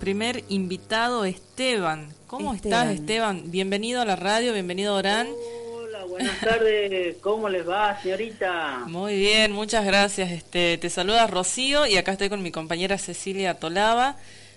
Primer invitado, Esteban. ¿Cómo estás, Esteban? Bienvenido a la radio, bienvenido a Orán. Hola, buenas tardes. ¿Cómo les va, señorita? Muy bien, muchas gracias. Este, te saluda Rocío y acá estoy con mi compañera Cecilia Tolaba.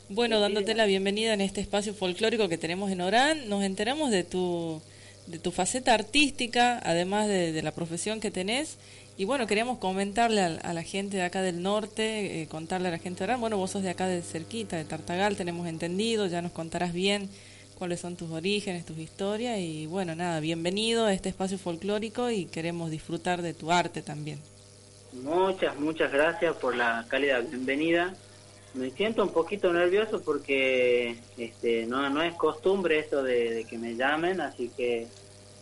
Bueno, dándote la bienvenida en este espacio folclórico que tenemos en Orán. Nos enteramos de tu, de tu faceta artística, además de, de la profesión que tenés y bueno, queríamos comentarle a, la gente de acá del norte, eh, contarle a la gente de bueno, vos sos de acá de cerquita, de Tartagal, tenemos entendido, ya nos contarás bien cuáles son tus orígenes, tus historias y bueno, nada, bienvenido a este espacio folclórico y queremos disfrutar de tu arte también. Muchas, muchas gracias por la cálida bienvenida. Me siento un poquito nervioso porque este, no, no es costumbre esto de que me llamen, así que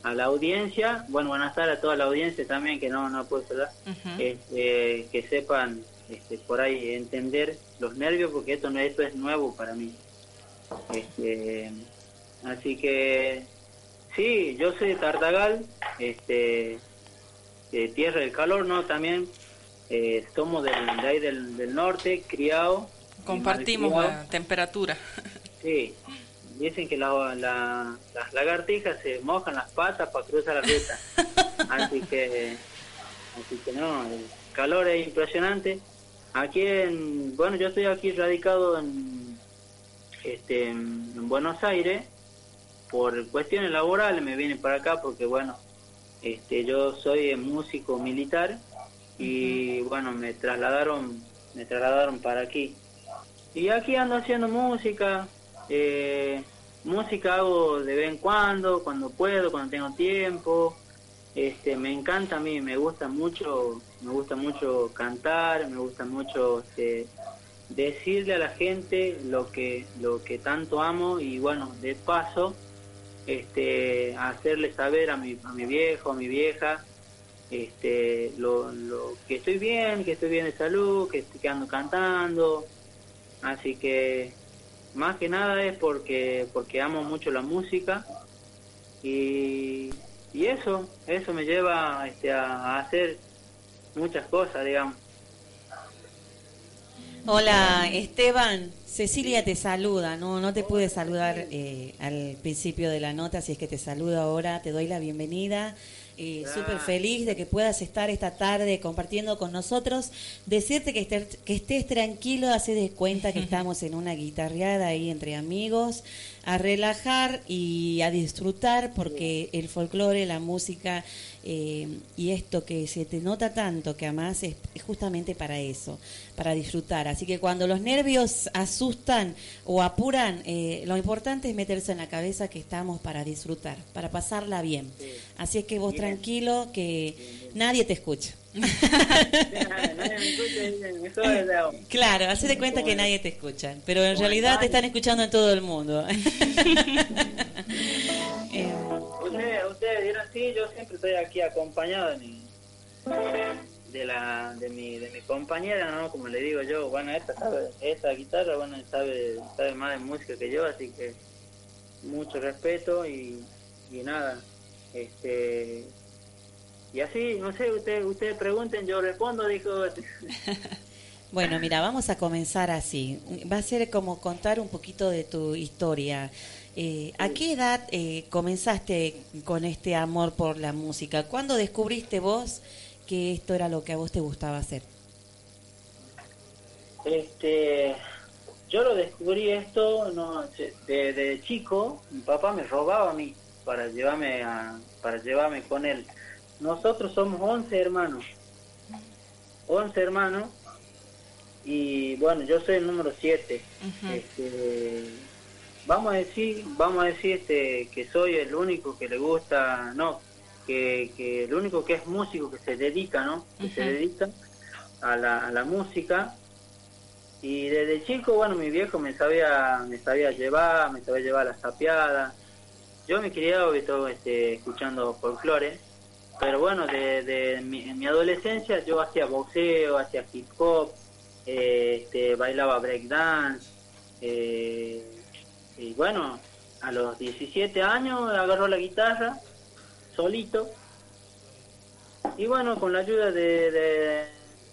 a la audiencia, bueno, buenas tardes a toda la audiencia también, que no, no puedo hablar, este, que sepan este, por ahí entender los nervios, porque esto, no, esto es nuevo para mí. Este, así que, sí, yo soy de Tartagal, este, de Tierra del Calor, ¿no? También eh, somos del, de ahí del, del norte, criado. Compartimos la temperatura. Sí, dicen que la, las lagartijas se mojan las patas para cruzar la ruta. así que, así que no, el calor es impresionante. Aquí en, bueno, yo estoy aquí radicado en, este, en Buenos Aires por cuestiones laborales me vine para acá porque bueno, este, yo soy músico militar y bueno, me trasladaron, me trasladaron para aquí. Y aquí ando haciendo música, eh, música hago de vez en cuando, cuando puedo, cuando tengo tiempo. Este, me encanta a mí, me gusta mucho, me gusta mucho cantar, me gusta mucho este, decirle a la gente lo que, lo que tanto amo y bueno, de paso, este, hacerle saber a mi, a mi viejo, a mi vieja, este, lo, lo, que estoy bien, que estoy bien de salud, que estoy quedando cantando, así que más que nada es porque porque amo mucho la música y, y eso eso me lleva este, a, hacer muchas cosas digamos. Hola Esteban. Cecilia te saluda no no te pude saludar eh, al principio de la nota si es que te saludo ahora te doy la bienvenida eh, Súper feliz de que puedas estar esta tarde compartiendo con nosotros. Decirte que, estés, que estés tranquilo, hace de cuenta que estamos en una guitarreada ahí entre amigos, a relajar y a disfrutar porque el folclore, la música eh, y esto que se te nota tanto, que además es, justamente para eso, para disfrutar. Así que cuando los nervios asustan o apuran, eh, lo importante es meterse en la cabeza que estamos para disfrutar, para pasarla bien. Así es que vos tranquilo, que nadie te escucha. claro, hace de cuenta que nadie te escucha, pero en realidad te están escuchando en todo el mundo. Eh, ustedes, dirán, sí, yo siempre estoy aquí acompañado de mi, de la, de mi, de mi compañera, ¿no? Como le digo yo, bueno, esta sabe, esta guitarra, bueno, sabe, sabe más de música que yo, así que mucho respeto y, y nada, este, y así, no sé, ustedes usted pregunten, yo respondo, dijo. bueno, mira, vamos a comenzar así. Va a ser como contar un poquito de tu historia. Eh, ¿A qué edad eh, comenzaste con este amor por la música? ¿Cuándo descubriste vos que esto era lo que a vos te gustaba hacer? Este, yo lo descubrí esto no, de, chico. Mi papá me robaba a mí para llevarme a, para llevarme con él. Nosotros somos 11 hermanos. 11 hermanos. Y bueno, yo soy el número 7 vamos a decir, vamos a decir este, que soy el único que le gusta, no, que, que el único que es músico que se dedica, ¿no? Que se dedica a la, a la música. Y desde chico, bueno, mi viejo me sabía, me sabía llevar, me sabía llevar las tapiadas. Yo me todo este, escuchando folclore, pero bueno, de, mi, en mi adolescencia yo hacía boxeo, hacía hip hop, eh, este, bailaba breakdance, eh, y bueno, a los 17 años agarró la guitarra, solito, y bueno, con la ayuda de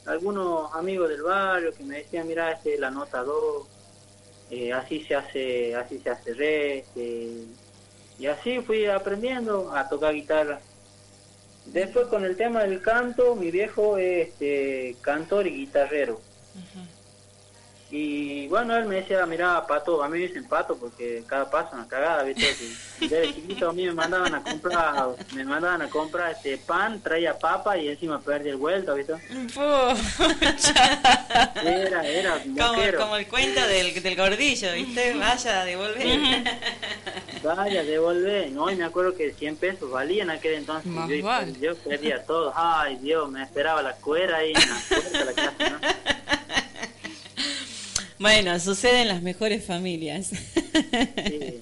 algunos amigos del barrio que me decían, mira, este la nota 2, eh, así se hace, así se hace re, este, y así fui aprendiendo a tocar guitarra. Después con el tema del canto, mi viejo es este, cantor y guitarrero. Y bueno, él me decía, mira, pato, a mí me dicen pato porque cada paso una cagada, ¿viste? Desde chiquito a mí me mandaban a comprar, me mandaban a comprar este pan, traía papa y encima perdí el vuelto, ¿viste? era, era como, como, el cuento del, del gordillo, ¿viste? Vaya, devolver. Vaya, devolver. No, y me acuerdo que 100 pesos valían aquel entonces. yo, yo, perdía todo. Ay, Dios, me esperaba la cuera ahí en la puerta de la casa, ¿no? Bueno, sucede en las mejores familias. Sí.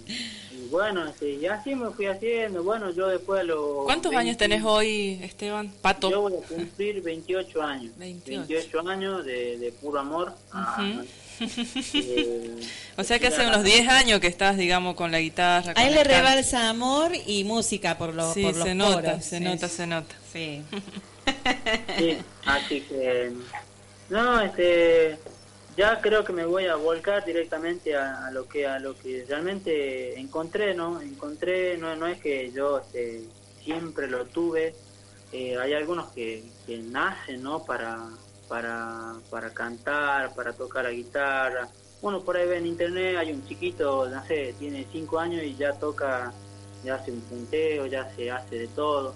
Y bueno, sí, y así me fui haciendo. Bueno, yo después lo... ¿Cuántos años tenés hoy, Esteban? Pato. Yo voy a cumplir 28 años. 28, años de, de, puro amor. Eh, o sea que hace unos 10 años que estás, digamos, con la guitarra. A él le rebalsa amor y música por, lo, sí, por los se nota, se nota, se nota. Sí. sí, así que... No, este ya creo que me voy a volcar directamente a, lo que a lo que realmente encontré no encontré no, no es que yo este, siempre lo tuve eh, hay algunos que, que nacen no para para para cantar para tocar la guitarra bueno por ahí ve en internet hay un chiquito no sé tiene cinco años y ya toca ya hace un punteo ya se hace de todo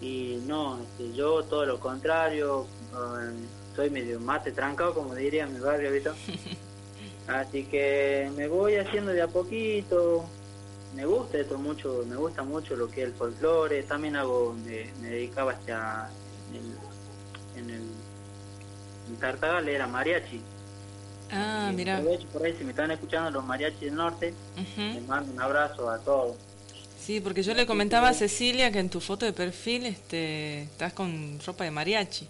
y no este, yo todo lo contrario eh, soy medio mate trancado, como diría mi barrio, ¿viste? Así que me voy haciendo de a poquito. Me gusta esto mucho, me gusta mucho lo que es el folclore. También hago, me, dedicaba hacia en el, en Tartagal era mariachi. Ah, mira. Por ahí si me están escuchando los mariachis del norte, les mando un abrazo a todos. Sí, porque yo le comentaba a Cecilia que en tu foto de perfil este, estás con ropa de mariachi.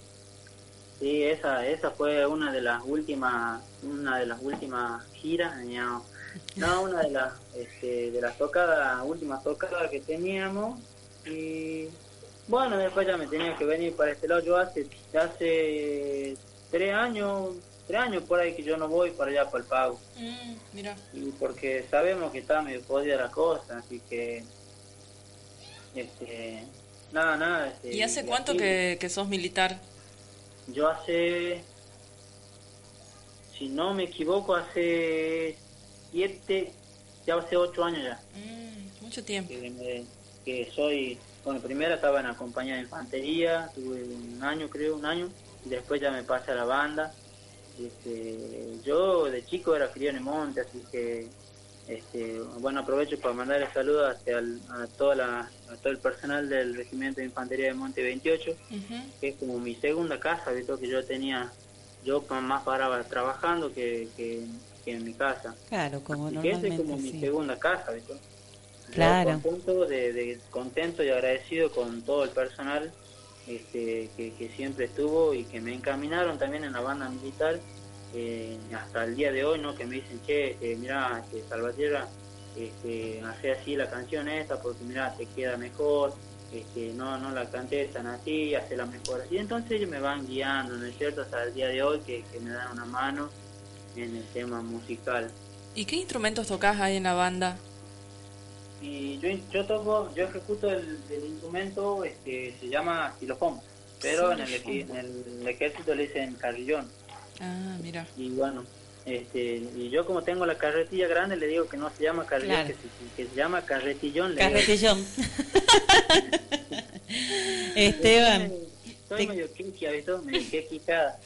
Sí, esa, esa fue una de las últimas, una de las últimas giras, no, una de las, este, de las tocadas, últimas tocadas que teníamos y bueno, después ya me tenía que venir para este lado. Yo hace, hace tres años, tres años por ahí que yo no voy para allá para el pago. Mm, mira. Y porque sabemos que está medio podida la cosa, así que, este, nada, nada. Este, ¿Y hace cuánto que, que sos militar? Yo hace, si no me equivoco, hace siete, ya hace ocho años ya. Mm, mucho tiempo. Que, soy, bueno, primero estaba en la compañía de infantería, tuve un año creo, un año, después ya me pasé a la banda. Este, yo de chico era criado en el monte, así que este, bueno, aprovecho para mandarle saludos a, toda la, a todo el personal del Regimiento de Infantería de Monte 28, que es como mi segunda casa, visto que yo tenía, yo más paraba trabajando que, que, en mi casa. Claro, como que es como mi segunda casa, ¿visto? Claro. contento, de, contento y agradecido con todo el personal este, que, que siempre estuvo y que me encaminaron también en la banda militar eh, hasta el día de hoy, ¿no? Que me dicen, che, eh, mira, este, Salvatierra, este, hace así la canción esta porque mira, te queda mejor, este, no, no la cantes tan así, hace la mejor Y entonces ellos me van guiando, ¿no es cierto? Hasta el día de hoy que, me dan una mano en el tema musical. ¿Y qué instrumentos tocas ahí en la banda? Y yo, yo toco, yo ejecuto el, instrumento, este, se llama xilofón, pero en, el, en el ejército le dicen carrillón. Ah, mira. Y bueno, este, y yo como tengo la carretilla grande le digo que no se llama carretilla, que, se, llama carretillón. carretillón. Esteban. Medio Medio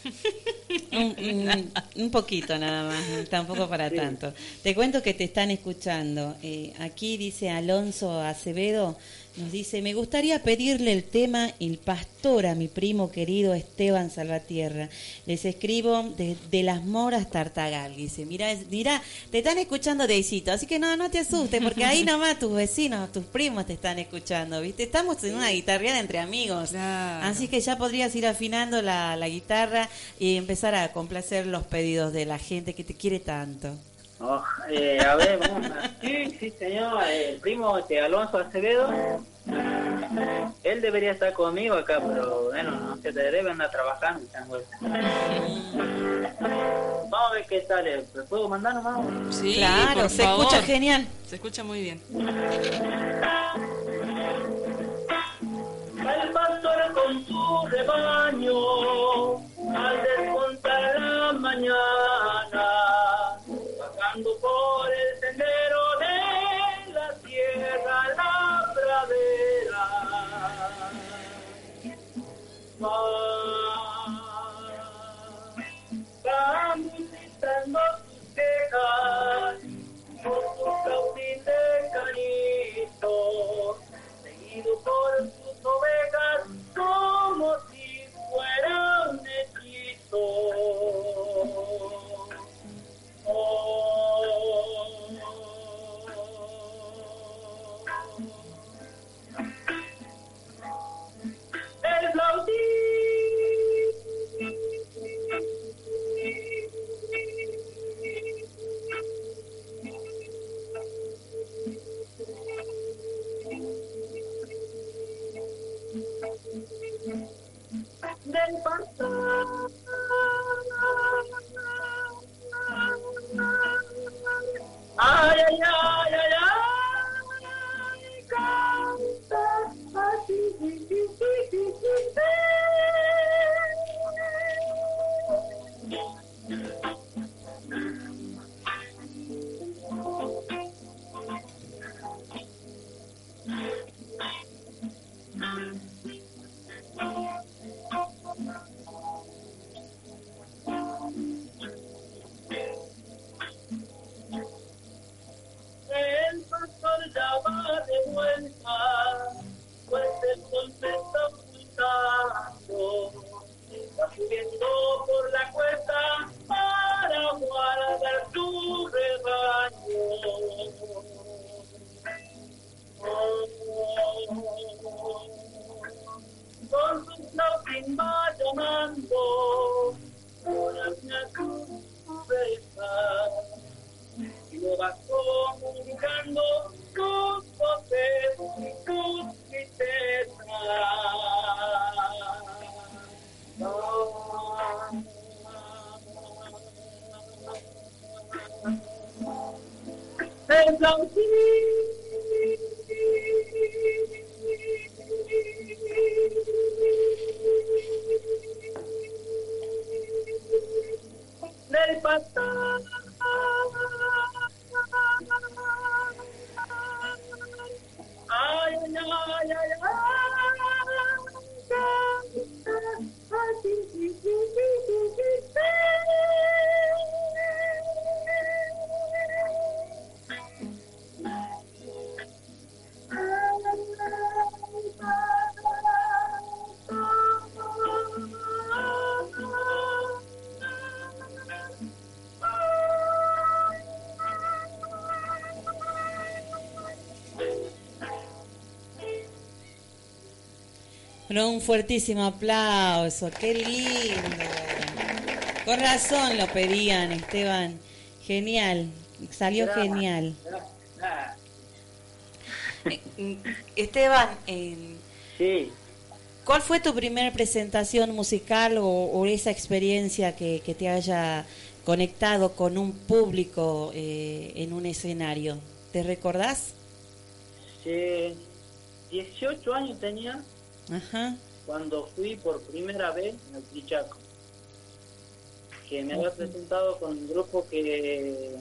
un, un, poquito nada más, tampoco para tanto. Te cuento que te están escuchando. Eh, aquí dice Alonso Acevedo, Nos dice, me gustaría pedirle el tema El Pastor a mi primo querido Esteban Salvatierra. Les escribo de, las moras Tartagal. Dice, mira, mira, te están escuchando Deisito, así que no, no te asustes, porque ahí nomás tus vecinos, tus primos te están escuchando, ¿viste? Estamos en una guitarreada entre amigos. Así que ya podrías ir afinando la, la guitarra y empezar a complacer los pedidos de la gente que te quiere tanto. Oh, eh, a ver, sí, sí, señor, el primo este, Alonso Acevedo, él debería estar conmigo acá, pero bueno, no se debe andar trabajando. Vamos a ver qué tal, ¿le puedo mandar nomás? Sí, claro, se escucha genial. Se escucha muy bien. El pastor con su rebaño, del Bueno, un fuertísimo aplauso, qué lindo. Con razón lo pedían, Esteban. Genial, salió genial. Eh, Esteban, eh, Sí, ¿cuál fue tu primera presentación musical o, o esa experiencia que, que te haya conectado con un público eh, en un escenario? ¿Te recordás? sí, 18 años tenía Ajá. cuando fui por primera vez al Pichaco, que me había presentado con un grupo que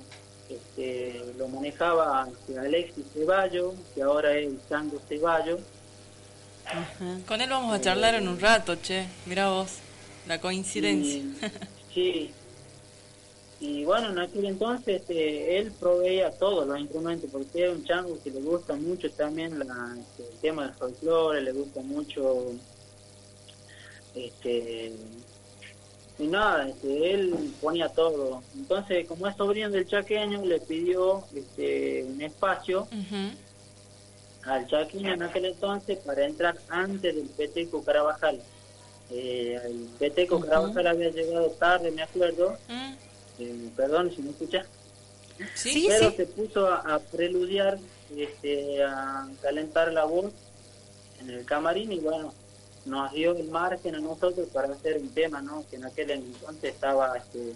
este, lo manejaba este, Alexis Ceballo, que ahora es Sango Ceballo. Ajá. Con él vamos a charlar en un rato, che. Mira vos, la coincidencia. Y- sí, Y bueno, en aquel entonces este, él proveía todos los instrumentos, porque es un chango que le gusta mucho también la, este, el tema del folclore, le gusta mucho este y nada, este, él ponía todo. Entonces, como es sobrino del chaqueño, le pidió este, un espacio al chaqueño en aquel entonces para entrar antes del Peteco Carabajal. Eh, el Peteco Ujú. Carabajal había llegado tarde, me acuerdo. Mm, Eh, perdón si me escuchas. Sí, pero sí. se puso a, a preludiar, este, a calentar la voz en el camarín y bueno, nos dio el margen a nosotros para hacer un tema, ¿no? Que en aquel entonces estaba este,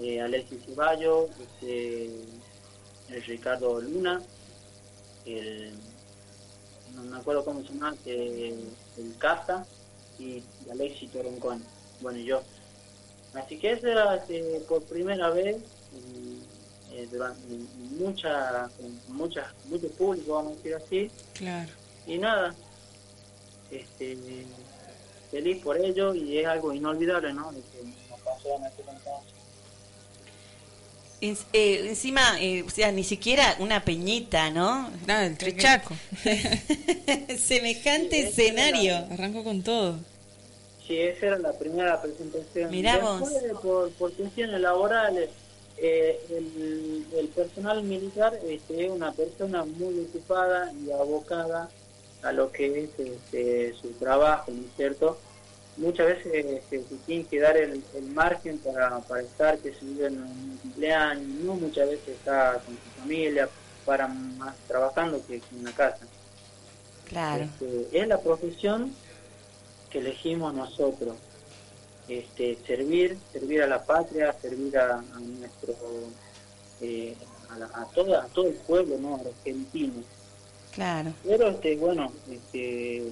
eh, Alexis Ceballos, este, el Ricardo Luna, el, no me acuerdo cómo se llama, eh, el Casa y Alexis Toroncón, bueno, y yo. Así que eso era este, por primera vez y, eh, durante mucha, mucha, mucho público, vamos a decir así, claro. y nada, este, feliz por ello y es algo inolvidable, ¿no? De que nos pasó en aquel entonces. En- eh, encima, eh, o sea, ni siquiera una peñita, ¿no? Nada, el trichaco. Semejante escenario. Arranco con todo. Sí, esa era la primera presentación. Mirá Después, por, por cuestiones laborales, eh, el, el personal militar este, es una persona muy ocupada y abocada a lo que es este, su trabajo, ¿no es cierto? Muchas veces este, se tiene que dar el, el margen para, para estar, que se vive en un cumpleaños, no muchas veces está con su familia, para más trabajando que en la casa. Claro. Este, es la profesión que elegimos nosotros. Este, servir, servir a la patria, servir a, a nuestro, eh, a, la- a toda, a todo el pueblo, ¿no? Argentino. Claro. Pero, este, bueno, este,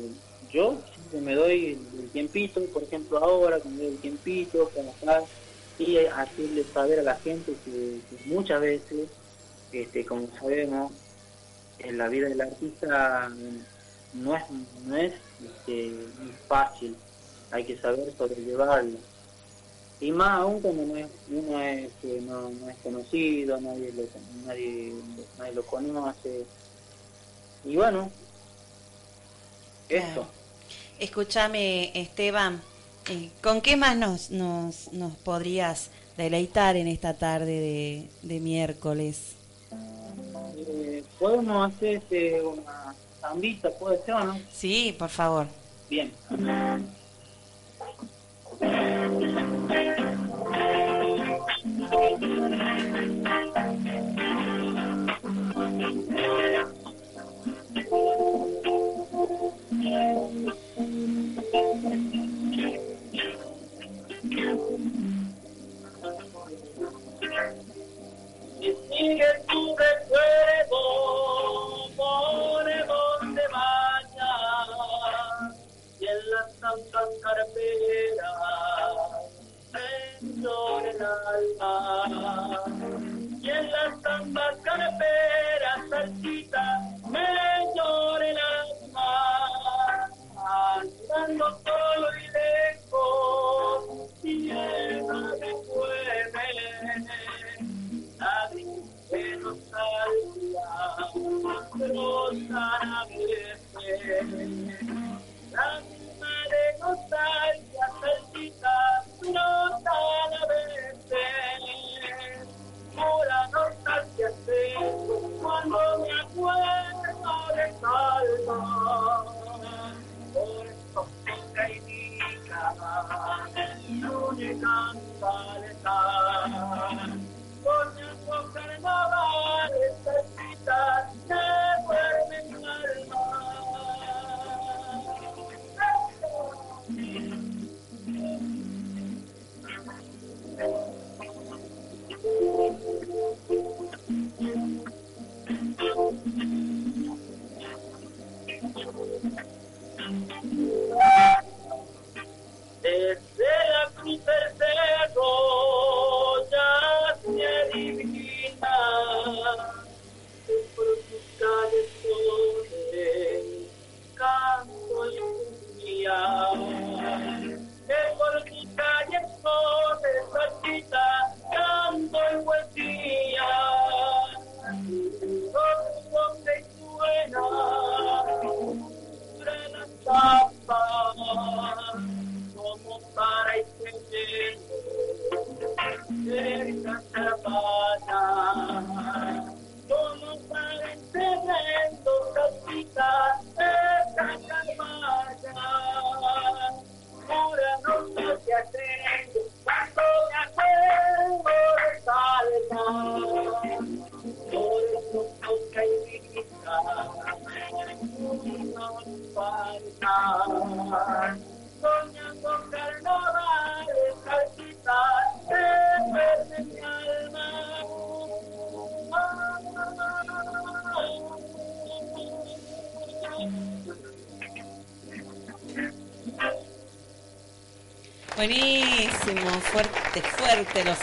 yo siempre me doy el tiempito, por ejemplo, ahora que me doy el tiempito para estar y hacerle saber a la gente que, que muchas veces, este, como sabemos, en la vida del artista no es, no es este, fácil, hay que saber sobrellevarlo. Y más aún cuando no es, uno es, este, no, no es conocido, nadie lo, nadie, nadie lo conoce. Y bueno, esto. Escúchame, Esteban, eh, ¿con qué más nos, nos, nos podrías deleitar en esta tarde de, de miércoles? Eh, podemos hacer este, una zambita, puede ser o no? Sí, por favor. Bien.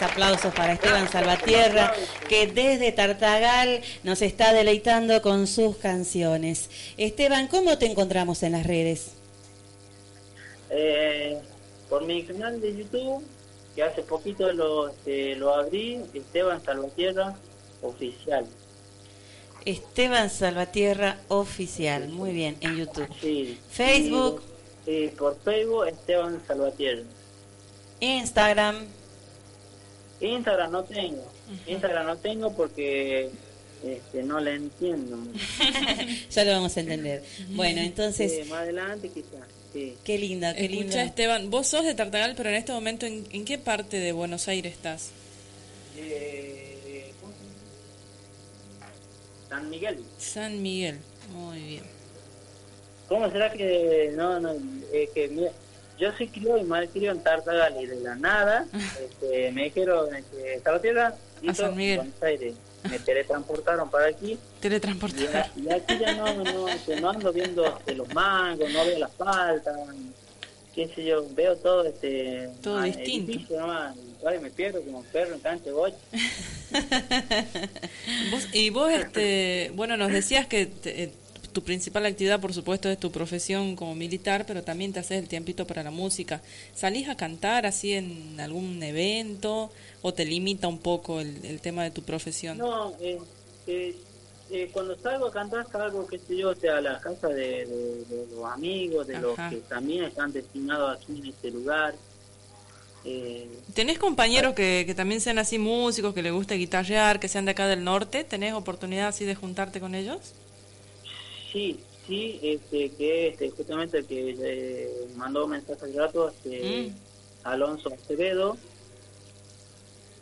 Aplausos para Esteban Salvatierra, que desde Tartagal nos está deleitando con sus canciones. Esteban, ¿cómo te encontramos en las redes? Eh, por mi canal de YouTube, que hace poquito lo, este, lo abrí, Esteban Salvatierra Oficial. Esteban Salvatierra Oficial, muy bien, en YouTube. Sí. Facebook. Sí, por Facebook, Esteban Salvatierra. Instagram. Instagram no tengo. Instagram no tengo porque este, no le entiendo. ya lo vamos a entender. Bueno, entonces... Sí, más adelante quizás. Sí. Qué linda, qué Escucha, linda. Esteban, vos sos de Tartagal, pero en este momento, ¿en, en qué parte de Buenos Aires estás? Eh. San Miguel. San Miguel. Muy bien. ¿Cómo será que no, no, eh, que mira, yo soy criado y mal criado en Tartagal y de la nada este, me dijeron este, y A San Miguel. Buenos Aires. Me teletransportaron para aquí y, Teletransportar. y aquí ya no, no, este, no ando viendo este, los mangos, no veo las paltas, qué sé yo, veo todo este Todo ah, distinto. edificio nomás, igual me pierdo como perro en cancha de. Vos- y vos, este, bueno, nos decías que te- tu principal actividad, por supuesto, es tu profesión como militar, pero también te haces el tiempito para la música. ¿Salís a cantar así en algún evento o te limita un poco el, el tema de tu profesión? No, eh, eh, eh, cuando salgo a cantar salgo, qué sé yo, o sea, a la casa de, de- de los amigos, de los que también están destinados aquí en este lugar. Eh, ¿Tenés compañeros que, que también sean así músicos, que les guste guitarrear, que sean de acá del norte? ¿Tenés oportunidad así de juntarte con ellos? Sí, sí, este, que este, justamente el que eh, mandó un mensaje al rato, este, Mm. Alonso Acevedo,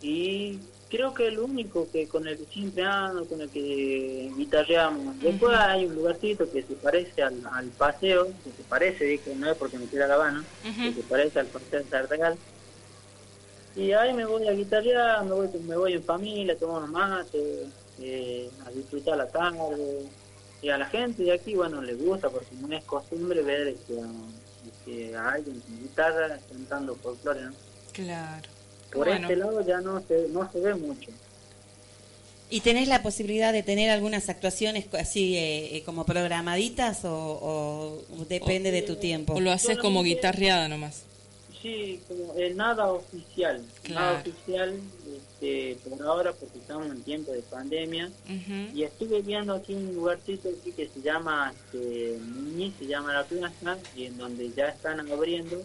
y creo que el único que con el que siempre ando, con el que guitarreamos. Después hay un lugarcito que se parece al, al paseo, que se parece, dije, no es porque me quiera la Habana, que se parece al paseo de Tartagal. Y ahí me voy a guitarrear, me voy, me voy en familia, tomo unos mates, eh, a disfrutar la tarde. Y a la gente de aquí, bueno, le gusta porque no es costumbre ver este, a, este, a alguien con guitarra cantando folclore, ¿no? Claro. Por Bueno. este lado ya no se, no se ve mucho. ¿Y tenés la posibilidad de tener algunas actuaciones así eh, eh, como programaditas o, o depende de tu tiempo? ¿O lo haces como guitarreada nomás? Sí, como eh, nada oficial, nada oficial este, por ahora porque estamos en tiempo de pandemia. Y estuve viendo aquí un lugarcito aquí que se llama este, Muñiz, se llama la plaza, y en donde ya están abriendo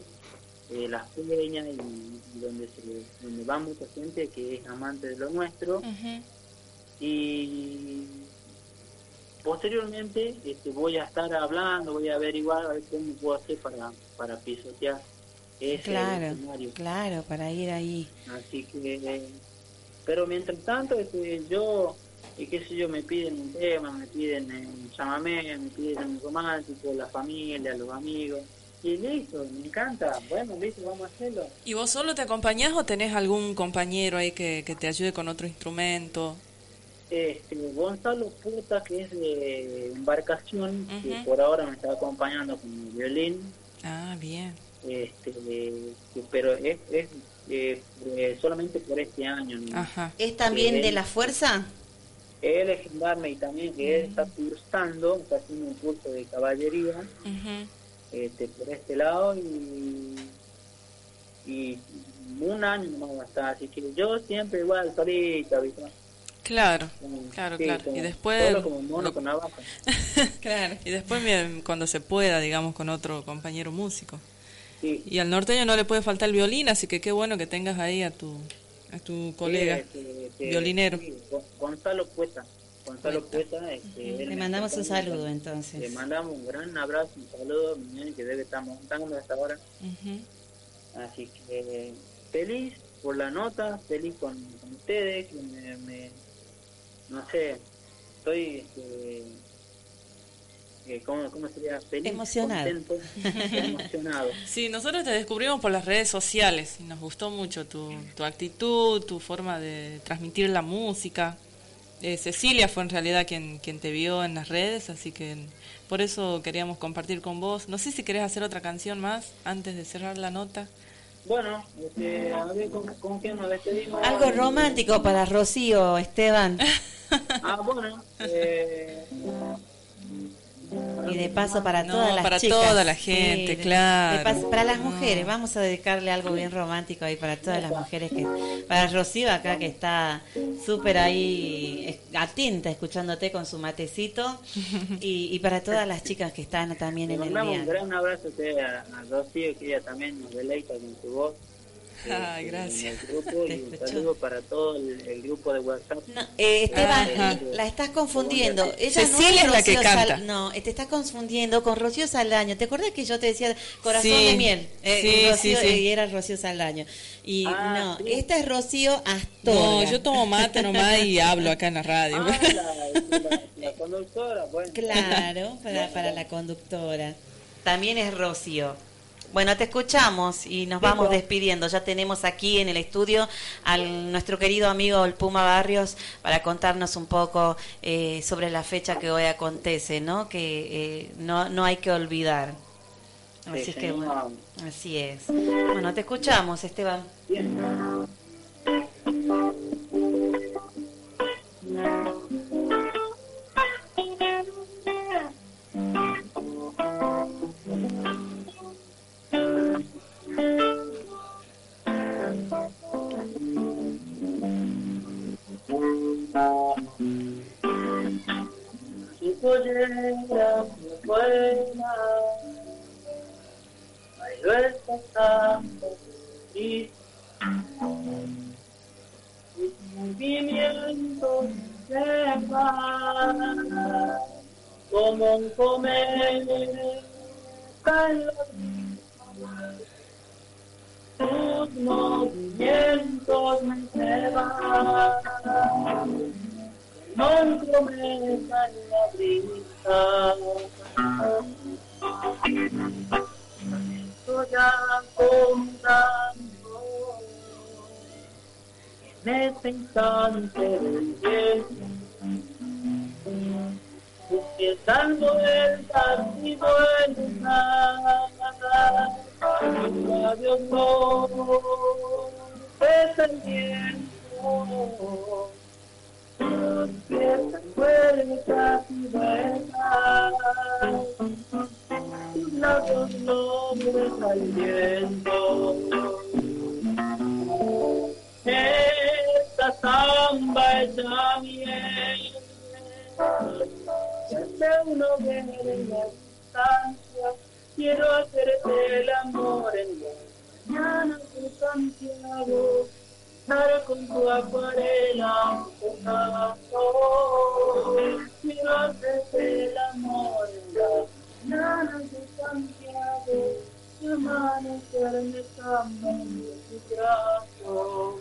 eh, las peñas y, y donde, se, donde va mucha gente que es amante de lo nuestro. Y posteriormente este, voy a estar hablando, voy a averiguar a ver cómo puedo hacer para, para pisotear ese Claro, escenario. claro, para ir ahí. Así que, pero mientras tanto, este, yo, y qué sé yo, me piden un tema, me piden eh, un chamamé, me piden un romántico, la familia, los amigos, y listo, me encanta, bueno, listo, vamos a hacerlo. ¿Y vos solo te acompañás o tenés algún compañero ahí que, que te ayude con otro instrumento? Este, Gonzalo Puta, que es de embarcación, que por ahora me está acompañando con el violín, Ah, bien. Este, pero es, es eh, eh, solamente por este año. ¿Es también de la fuerza? Él es gendarme y también que él está cursando, está haciendo un curso de caballería este, por este lado y, y un año nomás va a estar, así que yo siempre igual solita, ¿viste? Claro, claro, sí, claro. como- Y después... como mono con claro. Y después bien, cuando se pueda, digamos, con otro compañero músico. Sí, Y al norteño no le puede faltar el violín, así que qué bueno que tengas ahí a tu, a tu colega. sí, este, este, violinero. Gonzalo Pueta. Gonzalo. Pueta. Este, Le mandamos un saludo Le entonces. mandamos un gran abrazo, un saludo, que debe estar montando hasta ahora. Ujú. Así que feliz por la nota, feliz con, con ustedes, que me, me- no sé, estoy, este, eh, ¿cómo, ¿cómo sería? Feliz, Emocionado. contento, emocionado. Sí, nosotros te descubrimos por las redes sociales y nos gustó mucho tu, tu actitud, tu forma de transmitir la música. Eh, Cecilia fue en realidad quien, quien te vio en las redes, así que por eso queríamos compartir con vos. No sé si querés hacer otra canción más antes de cerrar la nota. Bueno, este, a ver con, con quién nos despedimos. Algo romántico para Rocío, Esteban. Ah, bueno. Eh, Y de paso para No, todas las para chicas. toda la gente, claro. de paso- para las mujeres, vamos a dedicarle algo bien romántico ahí para todas las mujeres que para Rocío acá que está súper ahí atenta escuchándote con su matecito y, y para todas las chicas que están también en el mandamos un día. gran abrazo a, a Rocío, que ella también nos deleita con su voz. Ay, eh, gracias. En el grupo, y un saludo para todo el, el grupo de WhatsApp. No, eh, Esteban, Ajá. la estás confundiendo. Ella Cecilia no es la que Rocío canta. Sal- no, eh, te estás confundiendo con Rocío Saldaño. ¿Te acuerdas que yo te decía corazón Sí. de miel? Eh, Sí, Rocío, sí, sí. eh, y era Rocío Saldaño. Y Ah, no, sí. esta es Rocío Astorga. No, yo tomo mate nomás y hablo acá en la radio. Ah, la, la- la conductora, bueno. Claro, para, para la conductora. También es Rocío. Bueno, te escuchamos y nos vamos despidiendo. Ya tenemos aquí en el estudio al nuestro querido amigo el Puma Barrios para contarnos un poco eh, sobre la fecha que hoy acontece, ¿no? Que eh, no, no hay que olvidar. Así Sí, es que bueno, así es. Bueno, te escuchamos, Esteban. Bien. Si pollera muy buena, bailó esta samba y sus movimientos se van como un comer la tus movimientos me llevan no entrometan la brisa. Estoy contando en este instante vueltas y vueltas, mis labios no besan quiero hacerte el amor en la mañana de Santiago Con tu acuarela, un corazón. Quiero hacerte el amor mañanas de Santiago, también de tu brazo.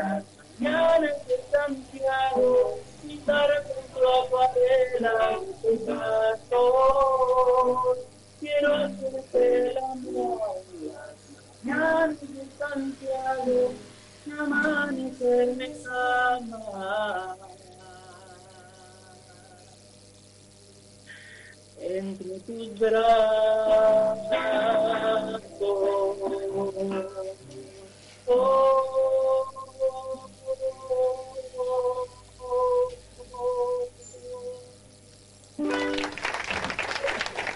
las mañanas de Santiago pintar con tu corazón. Quiero hacerte el amor las mañanas de me ama. entre tus brazos.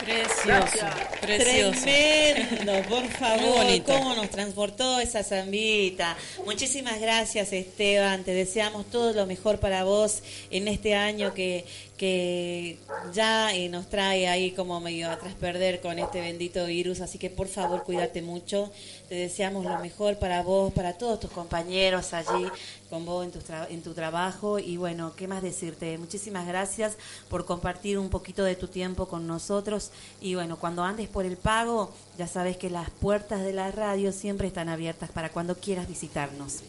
Precioso, precioso. Tremendo, por favor, cómo nos transportó esa zambita. Muchísimas gracias, Esteban. Te deseamos todo lo mejor para vos en este año que, que ya eh, nos trae ahí como medio atrás perder con este bendito virus. Así que por favor, cuídate mucho. Te deseamos lo mejor para vos, para todos tus compañeros allí con vos en tu, tra- en tu trabajo. Y bueno, ¿qué más decirte? Muchísimas gracias por compartir un poquito de tu tiempo con nosotros. Y bueno, cuando andes por el pago, ya sabes que las puertas de la radio siempre están abiertas para cuando quieras visitarnos.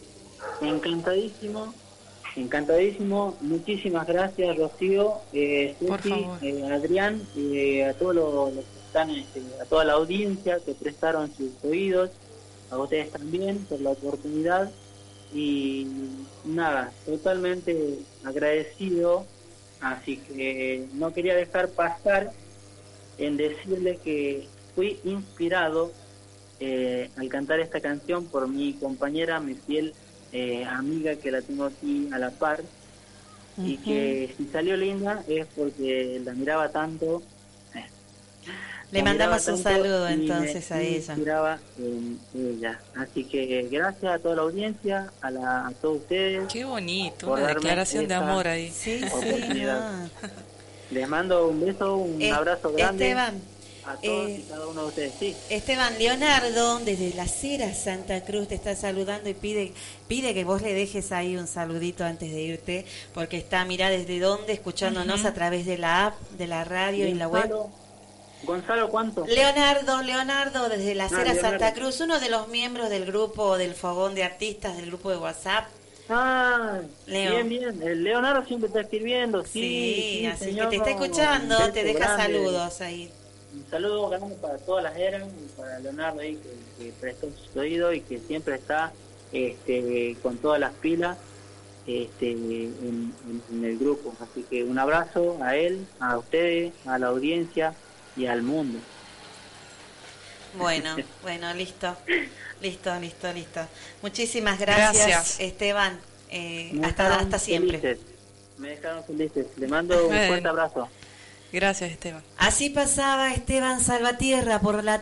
Encantadísimo, encantadísimo. Muchísimas gracias, Rocío, eh, Susi, eh, Adrián, eh, a todos los, los que están, este, a toda la audiencia que prestaron sus oídos, a ustedes también por la oportunidad. Y nada, totalmente agradecido. Así que no quería dejar pasar en decirle que fui inspirado eh, al cantar esta canción por mi compañera, mi fiel eh, amiga que la tengo aquí a la par y que si salió linda es porque la miraba tanto. Le la miraba mandamos un saludo me entonces a ella. en ella. Así que gracias a toda la audiencia, a, la, a todos ustedes. Qué bonito, una declaración de amor ahí. Sí, sí, no. Les mando un beso, un Eh, abrazo grande Esteban, a todos eh, y cada uno de ustedes. Sí. Esteban Leonardo, desde la Cera Santa Cruz, te está saludando y pide, pide que vos le dejes ahí un saludito antes de irte, porque está, mira, desde dónde, escuchándonos a través de la app, de la radio y la web. Gonzalo, ¿cuánto? Leonardo, Leonardo, desde la Ah, Cera. Santa Cruz, uno de los miembros del grupo del Fogón de Artistas, del grupo de WhatsApp. Ah, Leo. bien, bien. El Leonardo siempre está escribiendo. Sí, Sí, sí, así señor, que te está escuchando, te deja grande. saludos ahí. Un saludo grande para todas las eras y para Leonardo ahí que, que prestó su oído y que siempre está este, con todas las pilas este, en, en- en el grupo. Así que un abrazo a él, a ustedes, a la audiencia y al mundo. Bueno, bueno, listo, listo, listo, listo. Muchísimas gracias, Gracias. Esteban. Eh, hasta, siempre. felices. Me dejaron felices. Le mando un fuerte abrazo. Gracias, Esteban. Así pasaba Esteban Salvatierra por la